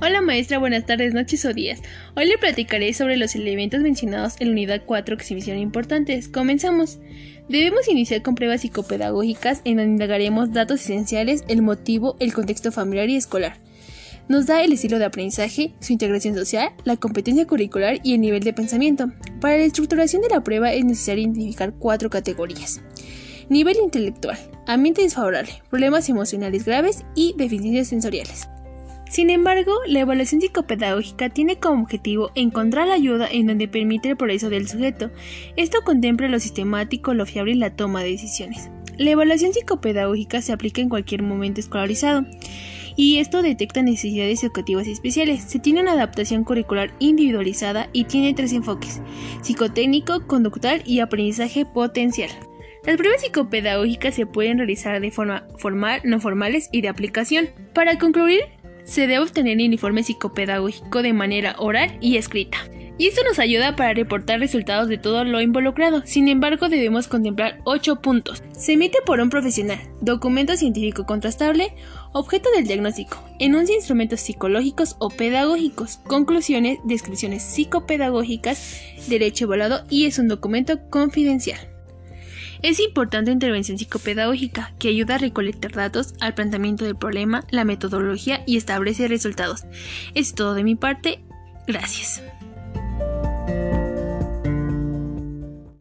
Hola maestra, buenas tardes, noches o días. Hoy le platicaré sobre los elementos mencionados en la unidad 4 que se me hicieron importantes. Comenzamos. Debemos iniciar con pruebas psicopedagógicas en donde indagaremos datos esenciales, el motivo, el contexto familiar y escolar. Nos da el estilo de aprendizaje, su integración social, la competencia curricular y el nivel de pensamiento. Para la estructuración de la prueba es necesario identificar cuatro categorías. Nivel intelectual, ambiente desfavorable, problemas emocionales graves y deficiencias sensoriales. Sin embargo, la evaluación psicopedagógica tiene como objetivo encontrar la ayuda en donde permite el progreso del sujeto. Esto contempla lo sistemático, lo fiable y la toma de decisiones. La evaluación psicopedagógica se aplica en cualquier momento escolarizado y esto detecta necesidades educativas especiales. Se tiene una adaptación curricular individualizada y tiene tres enfoques, psicotécnico, conductual y aprendizaje potencial. Las pruebas psicopedagógicas se pueden realizar de forma formal, no formales y de aplicación. Para concluir, se debe obtener el informe psicopedagógico de manera oral y escrita. Y esto nos ayuda para reportar resultados de todo lo involucrado. Sin embargo, debemos contemplar 8 puntos. Se emite por un profesional, documento científico contrastable, objeto del diagnóstico, enuncia instrumentos psicológicos o pedagógicos, conclusiones, descripciones psicopedagógicas, derecho evaluado y es un documento confidencial. Es importante intervención psicopedagógica que ayuda a recolectar datos al planteamiento del problema, la metodología y establece resultados. Es todo de mi parte. Gracias.